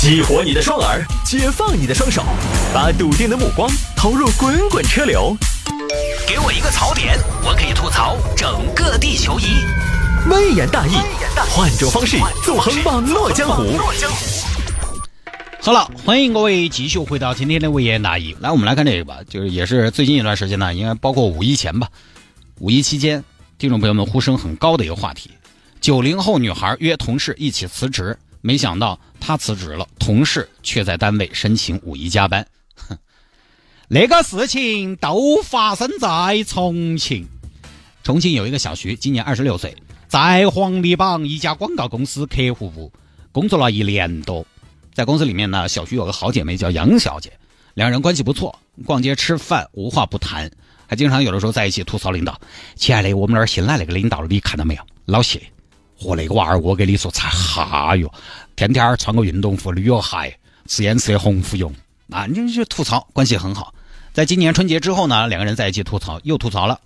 激活你的双耳，解放你的双手，把笃定的目光投入滚滚车流。给我一个槽点，我可以吐槽整个地球仪。微言大义，换种方式纵横网络江湖。好了，欢迎各位继续回到今天的微言大义。来，我们来看这个吧，就是也是最近一段时间呢，应该包括五一前吧，五一期间，听众朋友们呼声很高的一个话题：九零后女孩约同事一起辞职。没想到他辞职了，同事却在单位申请五一加班。哼，那个事情都发生在重庆。重庆有一个小徐，今年二十六岁，在黄泥榜一家广告公司客户部工作了一年多。在公司里面呢，小徐有个好姐妹叫杨小姐，两人关系不错，逛街吃饭无话不谈，还经常有的时候在一起吐槽领导。亲爱的，我们那儿新来那个领导，你看到没有？老谢。和那个娃儿，我跟你说才哈哟，天天穿个运动服、旅游鞋，吃烟吃的红福油啊！你就吐槽，关系很好。在今年春节之后呢，两个人在一起吐槽，又吐槽了。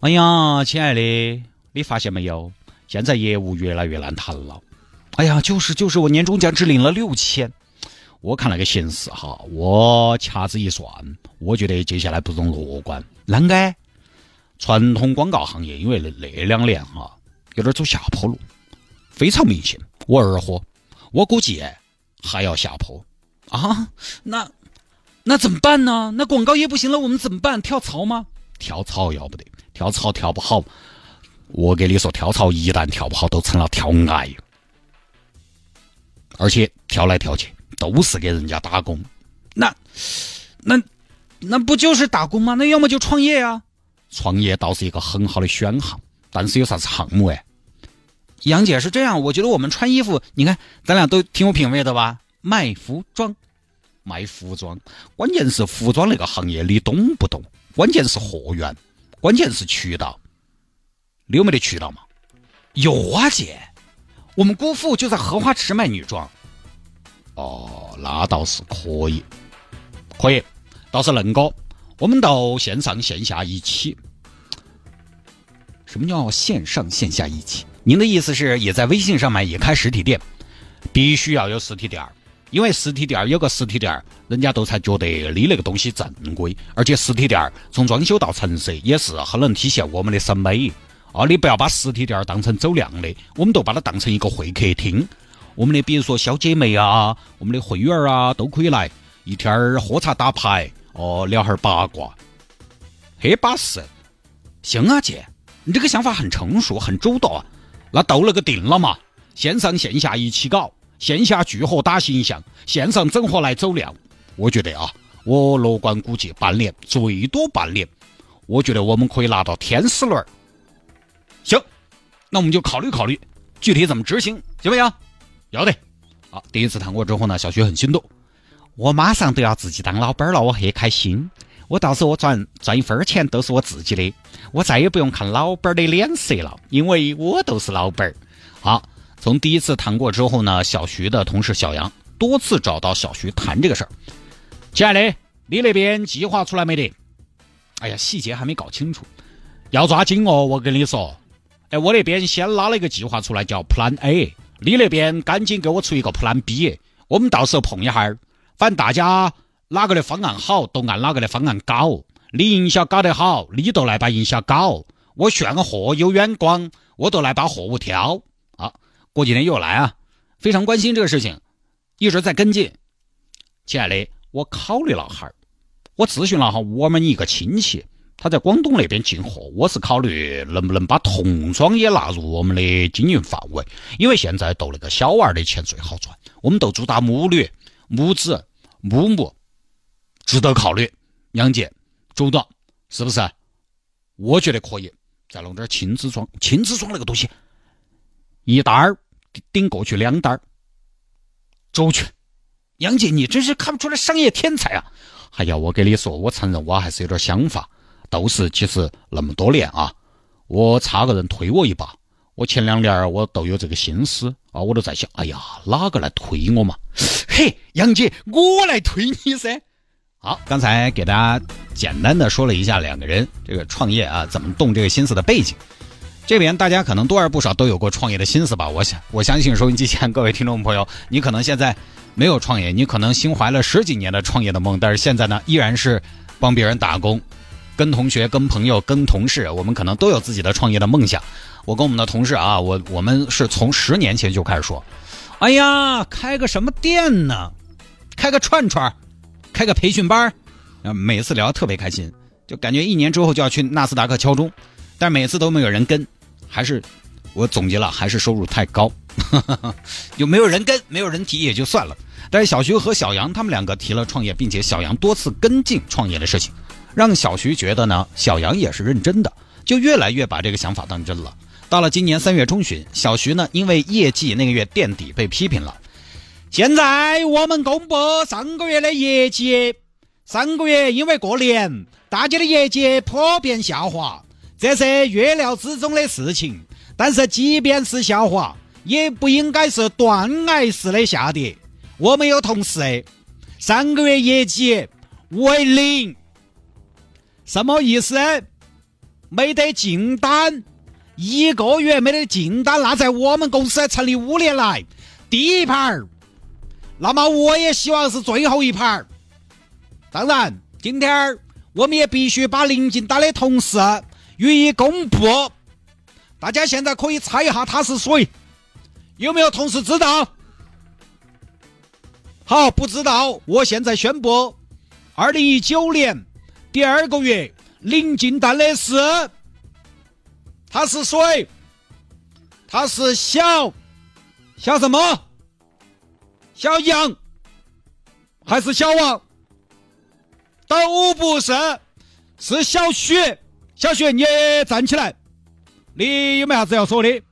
哎呀，亲爱的，你发现没有？现在业务越来越难谈了。哎呀，就是就是，我年终奖只领了六千。我看那个形势哈，我掐指一算，我觉得接下来不容乐观。啷个？传统广告行业因为那那两年哈。有点走下坡路，非常明显。我二货，我估计还要下坡啊！那那怎么办呢？那广告业不行了，我们怎么办？跳槽吗？跳槽要不得，跳槽跳不好，我跟你说，跳槽一旦跳不好，都成了跳崖，而且跳来跳去都是给人家打工。那那那不就是打工吗？那要么就创业啊！创业倒是一个很好的选项，但是有啥子项目哎？杨姐是这样，我觉得我们穿衣服，你看咱俩都挺有品位的吧？卖服装，卖服装，关键是服装那个行业你懂不懂？关键是货源，关键是渠道，你有没得渠道嘛？有啊，姐，我们姑父就在荷花池卖女装。哦，那倒是可以，可以，倒是恁个，我们到线上线下一起。什么叫线上线下一起？您的意思是也在微信上买，也开实体店，必须要有实体店儿，因为实体店儿有个实体店儿，人家都才觉得你那个东西正规，而且实体店儿从装修到成色也是很能体现我们的审美啊！你不要把实体店儿当成走量的，我们都把它当成一个会客厅，我们的比如说小姐妹啊，我们的会员啊都可以来一天儿喝茶打牌哦，聊哈儿八卦，很巴适。行啊，姐，你这个想法很成熟，很周到啊。那都那个定了嘛，线上线下一起搞，线下聚合打形象，线上整合来走量。我觉得啊，我乐观估计半年，最多半年，我觉得我们可以拿到天使轮儿。行，那我们就考虑考虑，具体怎么执行，行不行？要得。好，第一次谈过之后呢，小徐很心动，我马上都要自己当老板了，我很开心。我到时候我赚赚一分钱都是我自己的，我再也不用看老板的脸色了，因为我都是老板儿。好，从第一次谈过之后呢，小徐的同事小杨多次找到小徐谈这个事儿。亲爱的，你那边计划出来没得？哎呀，细节还没搞清楚，要抓紧哦！我跟你说，哎，我那边先拉了一个计划出来，叫 Plan A，你那边赶紧给我出一个 Plan B，我们到时候碰一下儿，反正大家。哪个的方案好，都按哪个的方案搞。你营销搞得好，你都来把营销搞。我炫货有眼光，我都来把货物挑。啊，过几天又来啊，非常关心这个事情，一直在跟进。亲爱的，我考虑了哈儿，我咨询了哈我们一个亲戚，他在广东那边进货，我是考虑能不能把童装也纳入我们的经营范围，因为现在斗那个小娃儿的钱最好赚。我们都主打母女、母子、母母。值得考虑，杨姐，周到，是不是？我觉得可以，再弄点亲子装，亲子装那个东西，一单儿顶过去两单儿，周全。杨姐，你真是看不出来商业天才啊！哎呀，我跟你说，我承认我还是有点想法。都是其实那么多年啊，我差个人推我一把。我前两年我都有这个心思啊，我都在想，哎呀，哪个来推我嘛？嘿，杨姐，我来推你噻。好，刚才给大家简单的说了一下两个人这个创业啊怎么动这个心思的背景，这边大家可能多而不少都有过创业的心思吧？我想我相信收音机前各位听众朋友，你可能现在没有创业，你可能心怀了十几年的创业的梦，但是现在呢，依然是帮别人打工，跟同学、跟朋友、跟同事，我们可能都有自己的创业的梦想。我跟我们的同事啊，我我们是从十年前就开始说，哎呀，开个什么店呢？开个串串，开个培训班啊，每次聊特别开心，就感觉一年之后就要去纳斯达克敲钟，但每次都没有人跟，还是我总结了，还是收入太高，就没有人跟，没有人提也就算了。但是小徐和小杨他们两个提了创业，并且小杨多次跟进创业的事情，让小徐觉得呢，小杨也是认真的，就越来越把这个想法当真了。到了今年三月中旬，小徐呢因为业绩那个月垫底被批评了。现在我们公布上个月的业绩，上个月因为过年，大家的业绩普遍下滑，这是预料之中的事情。但是即便是下滑，也不应该是断崖式的下跌。我们有同事上个月业绩为零，什么意思？没得进单，一个月没得进单，那在我们公司成立五年来第一盘儿那么我也希望是最后一盘儿当然，今天我们也必须把临近单的同事予以公布。大家现在可以猜一下他是谁？有没有同事知道？好，不知道。我现在宣布，二零一九年第二个月临近单的是，他是谁？他是小小什么？小杨还是小王？都不是，是小许。小许，你站起来，你有没啥子要说的？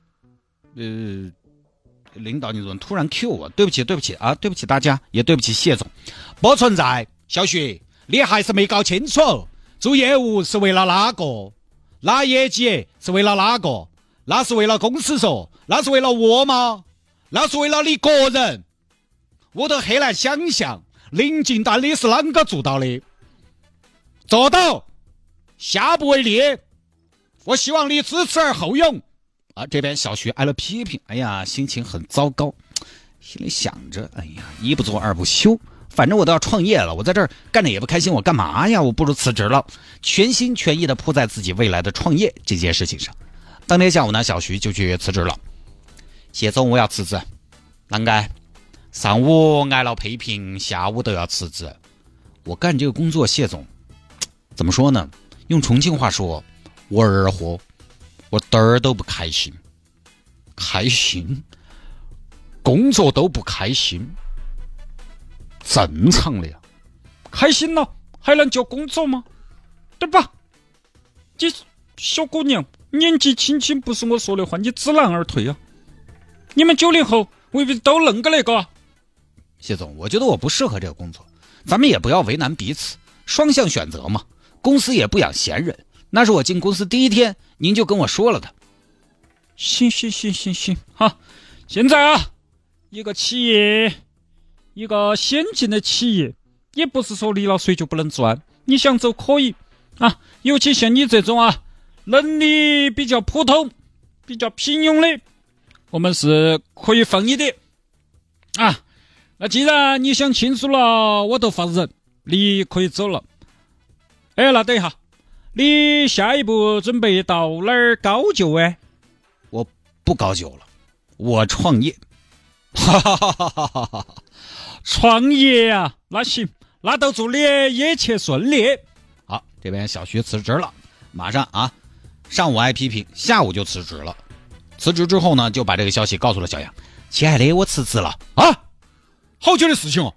呃。领导，你怎么突然 Q 我？对不起，对不起啊，对不起大家，也对不起谢总，不存在。小徐，你还是没搞清楚，做业务是为了哪个？拿业绩是为了哪个？那是为了公司说，那是为了我吗？那是为了你个人。我都很难想象，临近单你是啷个做到的？做到，下不为例。我希望你知耻而后勇。啊，这边小徐挨了批评，哎呀，心情很糟糕，心里想着，哎呀，一不做二不休，反正我都要创业了，我在这儿干着也不开心，我干嘛呀？我不如辞职了，全心全意的扑在自己未来的创业这件事情上。当天下午呢，小徐就去辞职了。谢总，我要辞职。啷个？上午挨了批评，下午都要辞职。我干这个工作，谢总，怎么说呢？用重庆话说，我二货。我点儿都不开心，开心，工作都不开心，正常的呀。开心了还能叫工作吗？对吧？你小姑娘年纪轻轻，不是我说的话，你知难而退啊。你们九零后未必都恁个那个。谢总，我觉得我不适合这个工作，咱们也不要为难彼此，双向选择嘛。公司也不养闲人。那是我进公司第一天，您就跟我说了的。行行行行行，好。现在啊，一个企业，一个先进的企业，也不是说离了水就不能转。你想走可以啊，尤其像你这种啊，能力比较普通、比较平庸的，我们是可以放你的。啊，那既然你想清楚了，我都放人，你可以走了。哎，那等一下。你下一步准备到哪儿高就哎？我不高就了，我创业。哈哈哈哈哈哈！创业啊，那行，那都祝你一切顺利。好，这边小徐辞职了，马上啊，上午挨批评，下午就辞职了。辞职之后呢，就把这个消息告诉了小杨。亲爱的，我辞职了啊！好久的事情哦，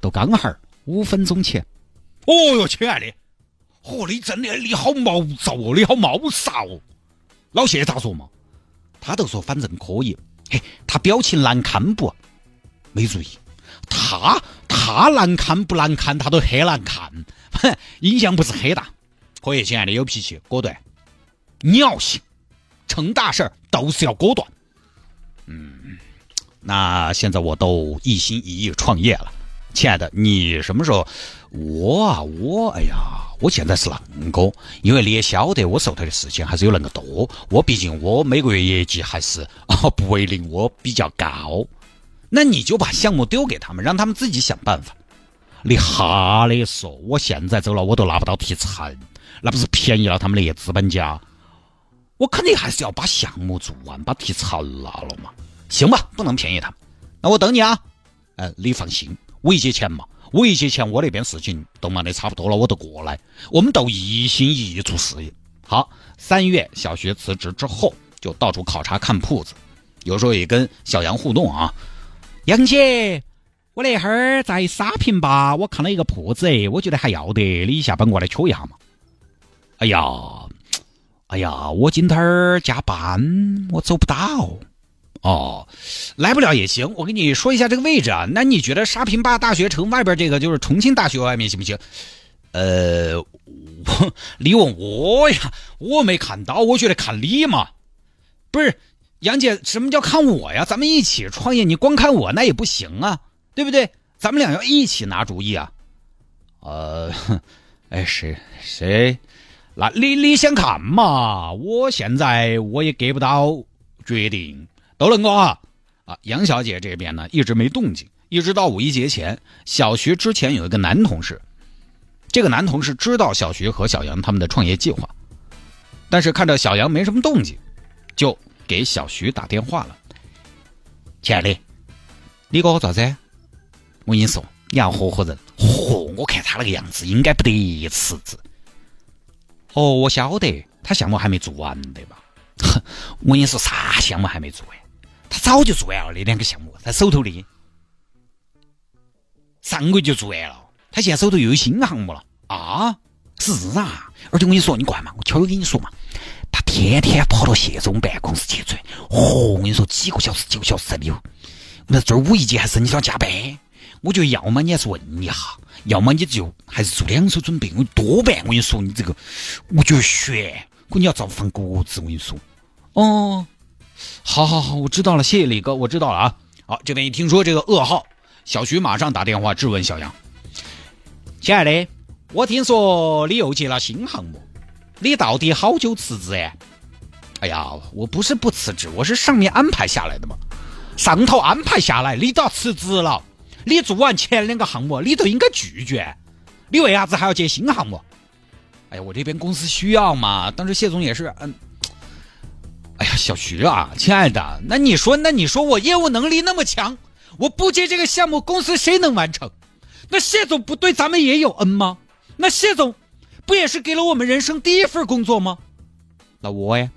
都刚好五分钟前。哦哟，亲爱的。哦，你真的你好毛躁哦，你好毛躁哦。老谢咋说嘛？他都说反正可以。嘿，他表情难堪不？没注意。他他难堪不难堪？他都很难看。哼，影响不是很大。可以，亲爱的，有脾气，果断，尿性，成大事儿都是要果断。嗯，那现在我都一心一意创业了。亲爱的，你什么时候？我啊，我哎呀。我现在是啷个？因为你也晓得，我手头的事情还是有那个多。我毕竟我每个月业绩还是啊不为零，我比较高。那你就把项目丢给他们，让他们自己想办法。你哈的说，我现在走了，我都拿不到提成，那不是便宜了他们那些资本家？我肯定还是要把项目做完，把提成拿了嘛。行吧，不能便宜他们，那我等你啊。呃，你放心，我一结钱嘛，我一结钱，我那边事情都忙得差不多了，我都过来，我们都一心一意做事业。好，三月小学辞职之后，就到处考察看铺子，有时候也跟小杨互动啊。杨姐，我那会儿在沙坪坝，我看了一个铺子，我觉得还要得，你下班过来瞧一下嘛。哎呀，哎呀，我今天儿加班，我走不到。哦，来不了也行。我跟你说一下这个位置啊。那你觉得沙坪坝大学城外边这个就是重庆大学外面行不行？呃，你问我呀，我没看到，我觉得看你嘛。不是杨姐，什么叫看我呀？咱们一起创业，你光看我那也不行啊，对不对？咱们俩要一起拿主意啊。呃，哎，谁谁？那你你先看嘛。我现在我也给不到决定。都能够啊啊！杨小姐这边呢一直没动静，一直到五一节前，小徐之前有一个男同事，这个男同事知道小徐和小杨他们的创业计划，但是看着小杨没什么动静，就给小徐打电话了。亲爱的，你给我咋子？我跟你说，你要合伙人。嚯，我看他那个样子，应该不得辞职。哦，我晓得，他项目还没做完，对吧？哼，我跟你说，啥项目还没做完？他早就做完了那两个项目，他手头的上个月就做完了。他现在手头又有新项目了啊！是啊，而且我跟你说，你过来嘛，我悄悄跟你说嘛，他天天跑到谢总办公室去转，嚯！我跟你说，几个小时、几个小时在有。那这儿五一节还是你要加班？我觉得要么你还是问一下，要么你就还是做两手准备。我多半我跟你说，你这个我觉得悬，可你要造放鸽子，我跟你说。哦。好，好，好，我知道了，谢谢李哥，我知道了啊。好，这边一听说这个噩耗，小徐马上打电话质问小杨：“亲爱的，我听说你又接了新项目，你到底好久辞职哎？”“哎呀，我不是不辞职，我是上面安排下来的嘛。上头安排下来，你都要辞职了，你做完前两个项目，你都应该拒绝，你为啥子还要接新项目？”“哎呀，我这边公司需要嘛，当时谢总也是，嗯。”哎呀，小徐啊，亲爱的，那你说，那你说我业务能力那么强，我不接这个项目，公司谁能完成？那谢总不对咱们也有恩吗？那谢总不也是给了我们人生第一份工作吗？那我呀，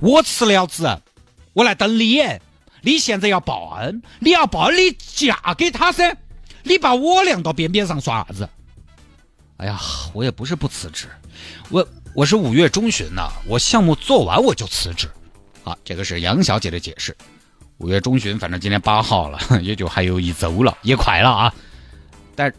我辞了职，我来等你。你现在要报恩，你要报恩，你嫁给他噻，你把我晾到边边上耍啥子？哎呀，我也不是不辞职，我我是五月中旬呢，我项目做完我就辞职。啊，这个是杨小姐的解释。五月中旬，反正今天八号了，也就还有一周了，也快了啊。但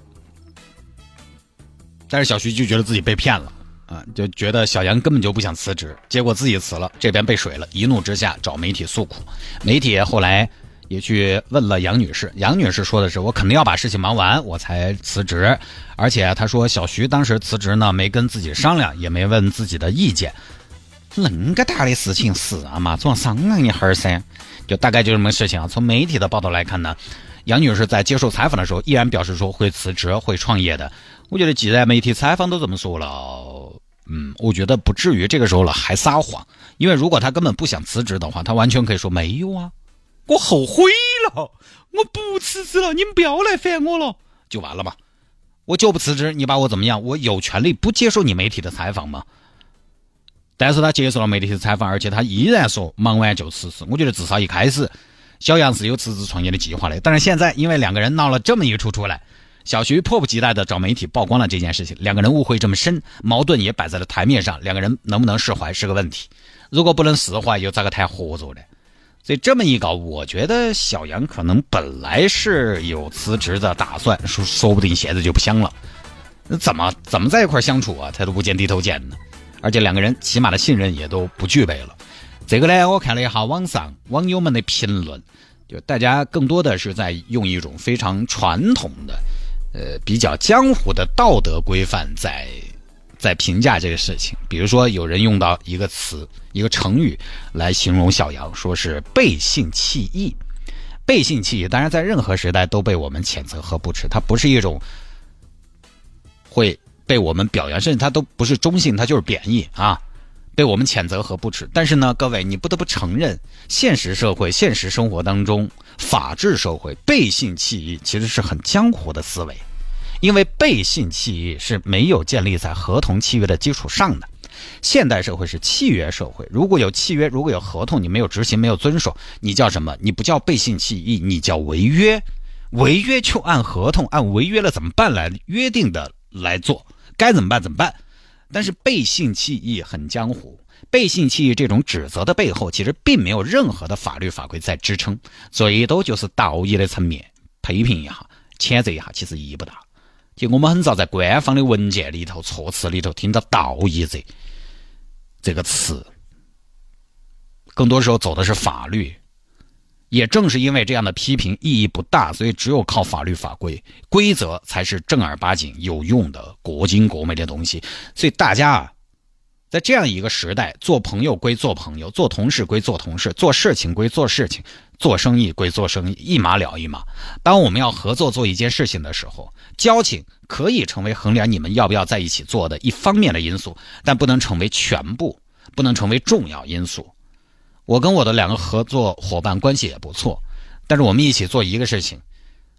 但是小徐就觉得自己被骗了啊，就觉得小杨根本就不想辞职，结果自己辞了，这边被水了，一怒之下找媒体诉苦。媒体后来也去问了杨女士，杨女士说的是：“我肯定要把事情忙完，我才辞职。而且她说，小徐当时辞职呢，没跟自己商量，也没问自己的意见。”恁个大的事情是啊嘛，总要商量一下噻。就大概就这么事情啊。从媒体的报道来看呢，杨女士在接受采访的时候，依然表示说会辞职、会创业的。我觉得既然媒体采访都这么说了，嗯，我觉得不至于这个时候了还撒谎。因为如果她根本不想辞职的话，她完全可以说没有啊，我后悔了，我不辞职了，你们不要来烦我了，就完了嘛。我就不辞职，你把我怎么样？我有权利不接受你媒体的采访吗？但是他接受了媒体的采访，而且他依然说忙完就辞职。我觉得至少一开始，小杨是有辞职创业的计划的。但是现在，因为两个人闹了这么一出出来，小徐迫不及待的找媒体曝光了这件事情。两个人误会这么深，矛盾也摆在了台面上，两个人能不能释怀是个问题。如果不能释怀，又咋个谈合作呢？所以这么一搞，我觉得小杨可能本来是有辞职的打算，说说不定现在就不想了。那怎么怎么在一块相处啊？抬头不见低头见呢？而且两个人起码的信任也都不具备了。这个呢，我看了一下网上网友们的评论，就大家更多的是在用一种非常传统的、呃比较江湖的道德规范在在评价这个事情。比如说，有人用到一个词、一个成语来形容小杨，说是背信弃义。背信弃义，当然在任何时代都被我们谴责和不耻，它不是一种会被我们表扬，甚至他都不是中性，他就是贬义啊，被我们谴责和不耻。但是呢，各位，你不得不承认，现实社会、现实生活当中，法治社会背信弃义其实是很江湖的思维，因为背信弃义是没有建立在合同契约的基础上的。现代社会是契约社会，如果有契约，如果有合同，你没有执行，没有遵守，你叫什么？你不叫背信弃义，你叫违约。违约就按合同，按违约了怎么办来约定的来做，该怎么办怎么办。但是背信弃义很江湖，背信弃义这种指责的背后，其实并没有任何的法律法规在支撑，最多就是道义的层面批评一下、谴责一下，其实意义不大。就我们很少在官方的文件里头、措辞里头听到“道义者”这个词，更多时候走的是法律。也正是因为这样的批评意义不大，所以只有靠法律法规规则才是正儿八经有用的国经国美的东西。所以大家啊，在这样一个时代，做朋友归做朋友，做同事归做同事，做事情归做事情。做生意归做生意，一码了一码。当我们要合作做一件事情的时候，交情可以成为衡量你们要不要在一起做的一方面的因素，但不能成为全部，不能成为重要因素。我跟我的两个合作伙伴关系也不错，但是我们一起做一个事情，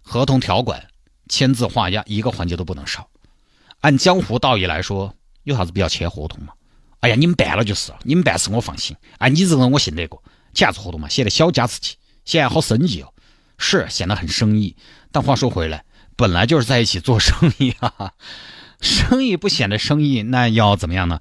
合同条款签字画押一个环节都不能少。按江湖道义来说，有啥子必要签合同吗？哎呀，你们办了就是了，你们办事我放心。哎，你这个人我信得过，签啥子合同嘛？写的小家子气。现在好生意哦，是显得很生意。但话说回来，本来就是在一起做生意啊，生意不显得生意，那要怎么样呢？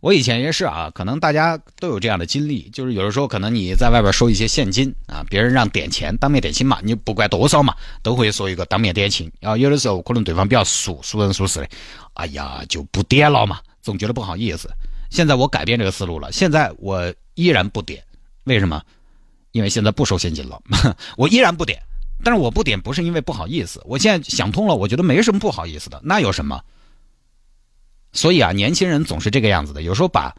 我以前也是啊，可能大家都有这样的经历，就是有的时候可能你在外边收一些现金啊，别人让点钱，当面点钱嘛，你不管多少嘛，都会说一个当面点钱。啊有的时候可能对方比较熟，熟人熟事的，哎呀就不点了嘛，总觉得不好意思。现在我改变这个思路了，现在我依然不点，为什么？因为现在不收现金了，我依然不点。但是我不点不是因为不好意思，我现在想通了，我觉得没什么不好意思的，那有什么？所以啊，年轻人总是这个样子的，有时候把，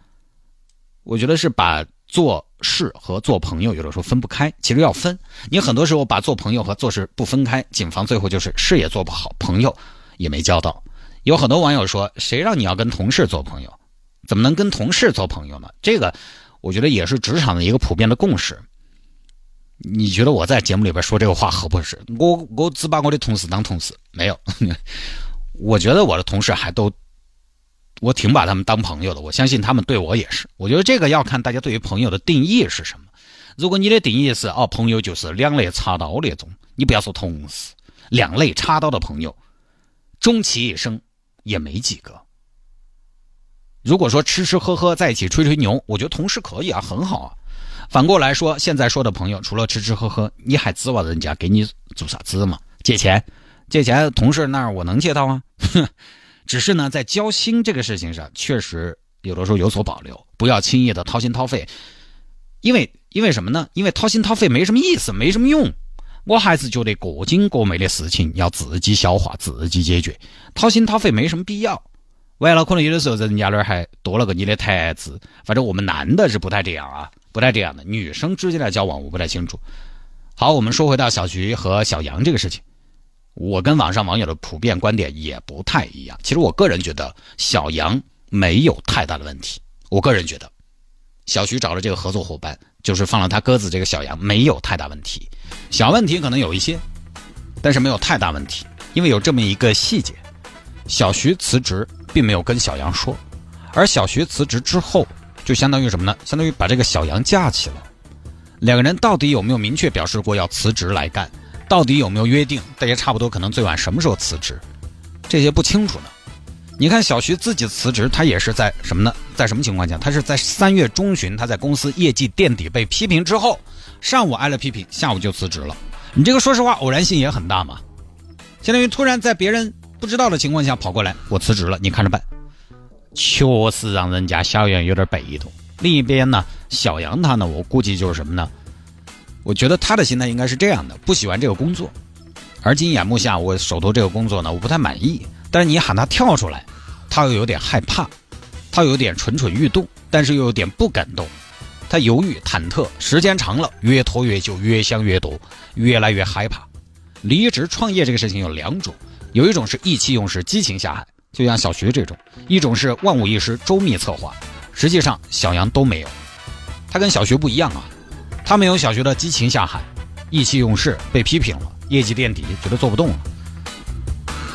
我觉得是把做事和做朋友有的时候分不开，其实要分。你很多时候把做朋友和做事不分开，谨防最后就是事也做不好，朋友也没交到。有很多网友说，谁让你要跟同事做朋友？怎么能跟同事做朋友呢？这个我觉得也是职场的一个普遍的共识。你觉得我在节目里边说这个话合不合适？我我只把我的同事当同事，没有。我觉得我的同事还都，我挺把他们当朋友的。我相信他们对我也是。我觉得这个要看大家对于朋友的定义是什么。如果你的定义是哦，朋友就是两肋插刀那种，你不要说同事，两肋插刀的朋友，终其一生也没几个。如果说吃吃喝喝在一起吹吹牛，我觉得同事可以啊，很好啊。反过来说，现在说的朋友，除了吃吃喝喝，你还指望人家给你做啥子吗？借钱，借钱，同事那儿我能借到啊？只是呢，在交心这个事情上，确实有的时候有所保留，不要轻易的掏心掏肺，因为因为什么呢？因为掏心掏肺没什么意思，没什么用。我还是觉得过境过美的事情要自己消化，自己解决，掏心掏肺没什么必要。完了，可能有的时候人家那儿还多了个你的台子，反正我们男的是不太这样啊。不太这样的，女生之间的交往我不太清楚。好，我们说回到小徐和小杨这个事情，我跟网上网友的普遍观点也不太一样。其实我个人觉得小杨没有太大的问题。我个人觉得，小徐找了这个合作伙伴，就是放了他鸽子这个小杨没有太大问题。小问题可能有一些，但是没有太大问题，因为有这么一个细节：小徐辞职并没有跟小杨说，而小徐辞职之后。就相当于什么呢？相当于把这个小杨架起了。两个人到底有没有明确表示过要辞职来干？到底有没有约定？大家差不多可能最晚什么时候辞职？这些不清楚呢。你看小徐自己辞职，他也是在什么呢？在什么情况下？他是在三月中旬，他在公司业绩垫底被批评之后，上午挨了批评，下午就辞职了。你这个说实话偶然性也很大嘛。相当于突然在别人不知道的情况下跑过来，我辞职了，你看着办。确实让人家小杨有点被动。另一边呢，小杨他呢，我估计就是什么呢？我觉得他的心态应该是这样的：不喜欢这个工作，而今眼目下我手头这个工作呢，我不太满意。但是你喊他跳出来，他又有点害怕，他有点蠢蠢欲动，但是又有点不敢动。他犹豫忐忑，时间长了越拖越久，越想越多，越来越害怕。离职创业这个事情有两种，有一种是意气用事、激情下海，就像小徐这种；一种是万无一失、周密策划。实际上，小杨都没有。他跟小徐不一样啊，他没有小徐的激情下海、意气用事，被批评了，业绩垫底，觉得做不动了。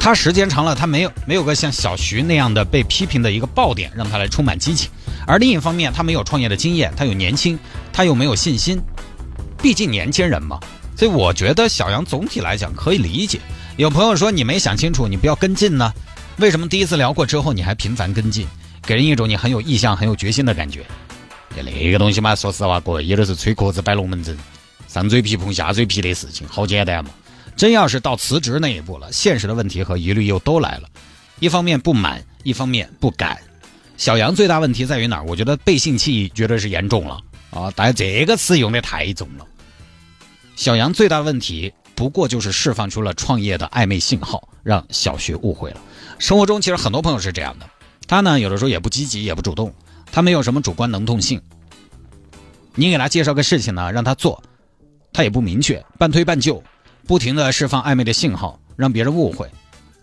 他时间长了，他没有没有个像小徐那样的被批评的一个爆点，让他来充满激情。而另一方面，他没有创业的经验，他又年轻，他又没有信心，毕竟年轻人嘛。所以我觉得小杨总体来讲可以理解。有朋友说你没想清楚，你不要跟进呢？为什么第一次聊过之后你还频繁跟进，给人一种你很有意向、很有决心的感觉？那个东西嘛，说实话，各位也都是吹壳子摆龙门阵，上嘴皮碰下嘴皮的事情，好简单嘛。真要是到辞职那一步了，现实的问题和疑虑又都来了。一方面不满，一方面不敢。小杨最大问题在于哪儿？我觉得背信弃义绝对是严重了啊！但这个词用的太重了。小杨最大问题不过就是释放出了创业的暧昧信号，让小学误会了。生活中其实很多朋友是这样的，他呢有的时候也不积极也不主动，他没有什么主观能动性。你给他介绍个事情呢，让他做，他也不明确，半推半就，不停的释放暧昧的信号，让别人误会。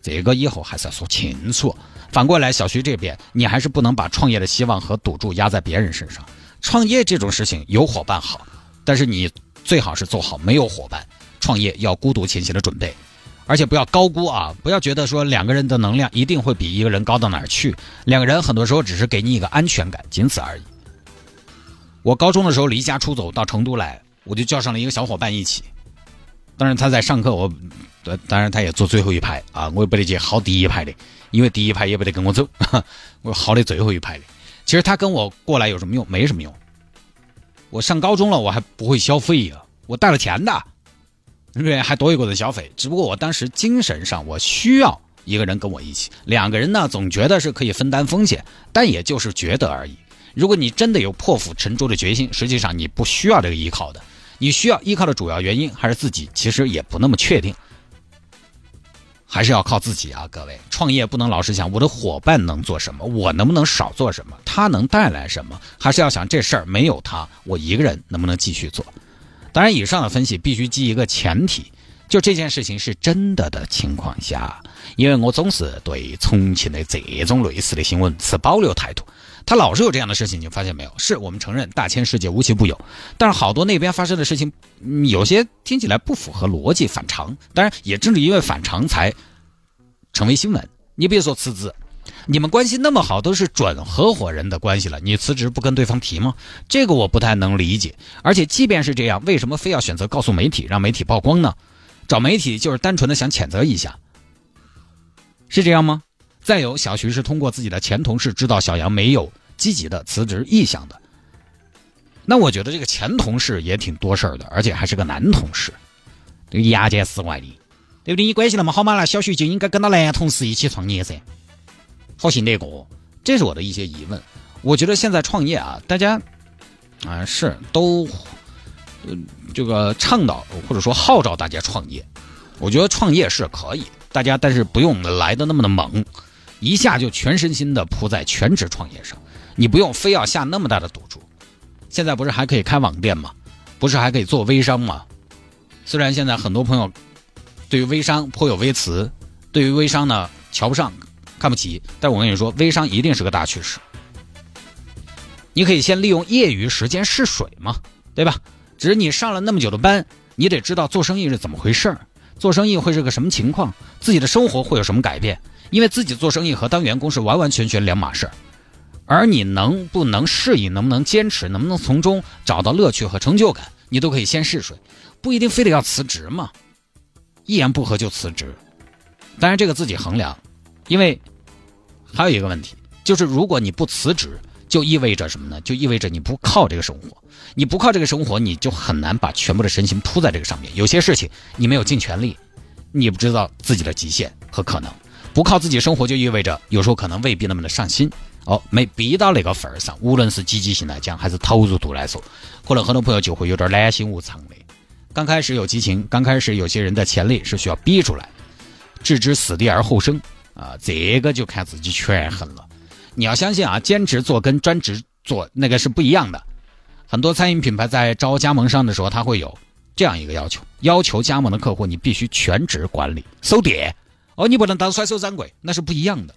这个以后还是要说清楚。反过来，小徐这边你还是不能把创业的希望和赌注压在别人身上。创业这种事情有伙伴好，但是你。最好是做好没有伙伴创业要孤独前行的准备，而且不要高估啊！不要觉得说两个人的能量一定会比一个人高到哪儿去，两个人很多时候只是给你一个安全感，仅此而已。我高中的时候离家出走到成都来，我就叫上了一个小伙伴一起。当然他在上课，我当然他也坐最后一排啊，我也不得去薅第一排的，因为第一排也不得跟我走，我薅的最后一排的。其实他跟我过来有什么用？没什么用。我上高中了，我还不会消费呀，我带了钱的，对不对？还多一个人消费，只不过我当时精神上我需要一个人跟我一起，两个人呢总觉得是可以分担风险，但也就是觉得而已。如果你真的有破釜沉舟的决心，实际上你不需要这个依靠的，你需要依靠的主要原因还是自己，其实也不那么确定。还是要靠自己啊，各位！创业不能老是想我的伙伴能做什么，我能不能少做什么，他能带来什么，还是要想这事儿没有他，我一个人能不能继续做？当然，以上的分析必须基于一个前提，就这件事情是真的的情况下，因为我总是对重庆的这种类似的新闻持保留态度。他老是有这样的事情，你发现没有？是我们承认大千世界无奇不有，但是好多那边发生的事情，有些听起来不符合逻辑，反常。当然，也正是因为反常才成为新闻。你比如说辞职，你们关系那么好，都是准合伙人的关系了，你辞职不跟对方提吗？这个我不太能理解。而且，即便是这样，为什么非要选择告诉媒体，让媒体曝光呢？找媒体就是单纯的想谴责一下，是这样吗？再有，小徐是通过自己的前同事知道小杨没有积极的辞职意向的。那我觉得这个前同事也挺多事儿的，而且还是个男同事，这个牙尖死外的，对不对？你关系那么好嘛，那小徐就应该跟他男同事一起创业噻，好信得过？这是我的一些疑问。我觉得现在创业啊，大家啊是都呃这个倡导或者说号召大家创业，我觉得创业是可以，大家但是不用来的那么的猛。一下就全身心的扑在全职创业上，你不用非要下那么大的赌注。现在不是还可以开网店吗？不是还可以做微商吗？虽然现在很多朋友对于微商颇有微词，对于微商呢瞧不上、看不起，但我跟你说，微商一定是个大趋势。你可以先利用业余时间试水嘛，对吧？只是你上了那么久的班，你得知道做生意是怎么回事儿，做生意会是个什么情况，自己的生活会有什么改变。因为自己做生意和当员工是完完全全两码事儿，而你能不能适应，能不能坚持，能不能从中找到乐趣和成就感，你都可以先试水，不一定非得要辞职嘛。一言不合就辞职，当然这个自己衡量。因为还有一个问题，就是如果你不辞职，就意味着什么呢？就意味着你不靠这个生活，你不靠这个生活，你就很难把全部的身心扑在这个上面。有些事情你没有尽全力，你不知道自己的极限和可能。不靠自己生活，就意味着有时候可能未必那么的上心哦，没逼到那个份儿上。无论是积极性来讲，还是投入度来说，可能很多朋友就会有点懒心无常的。刚开始有激情，刚开始有些人的潜力是需要逼出来，置之死地而后生啊，这个就看自己权衡了。你要相信啊，兼职做跟专职做那个是不一样的。很多餐饮品牌在招加盟商的时候，他会有这样一个要求：要求加盟的客户你必须全职管理、收店，哦，你不能当甩手掌柜，那是不一样的。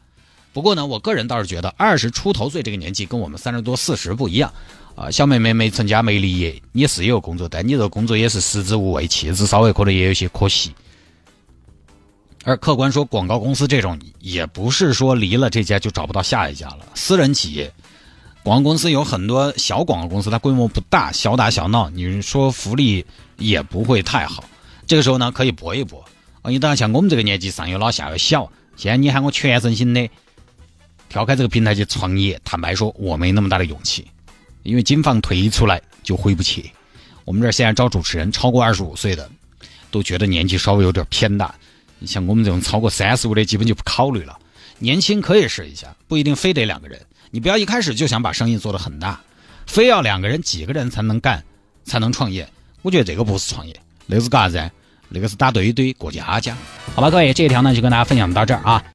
不过呢，我个人倒是觉得二十出头岁这个年纪跟我们三十多、四十不一样啊。小妹妹没成家、没立业，你是有工作，但你这个工作也是食之无味，弃之稍微可能也有些可惜。而客观说，广告公司这种也不是说离了这家就找不到下一家了。私人企业。广告公司有很多小广告公司，它规模不大，小打小闹，你说福利也不会太好。这个时候呢，可以搏一搏。啊，你当然像我们这个年纪，上有老下有小，现在你喊我全身心的跳开这个平台去创业，坦白说，我没那么大的勇气，因为谨防退出来就回不去。我们这儿现在招主持人，超过二十五岁的都觉得年纪稍微有点偏大。你像我们这种超过三十五的，基本就不考虑了。年轻可以试一下，不一定非得两个人。你不要一开始就想把生意做得很大，非要两个人、几个人才能干，才能创业。我觉得这个不是创业，那是干啥子？那个是打堆堆过家家。好吧，各位，这一条呢就跟大家分享到这儿啊。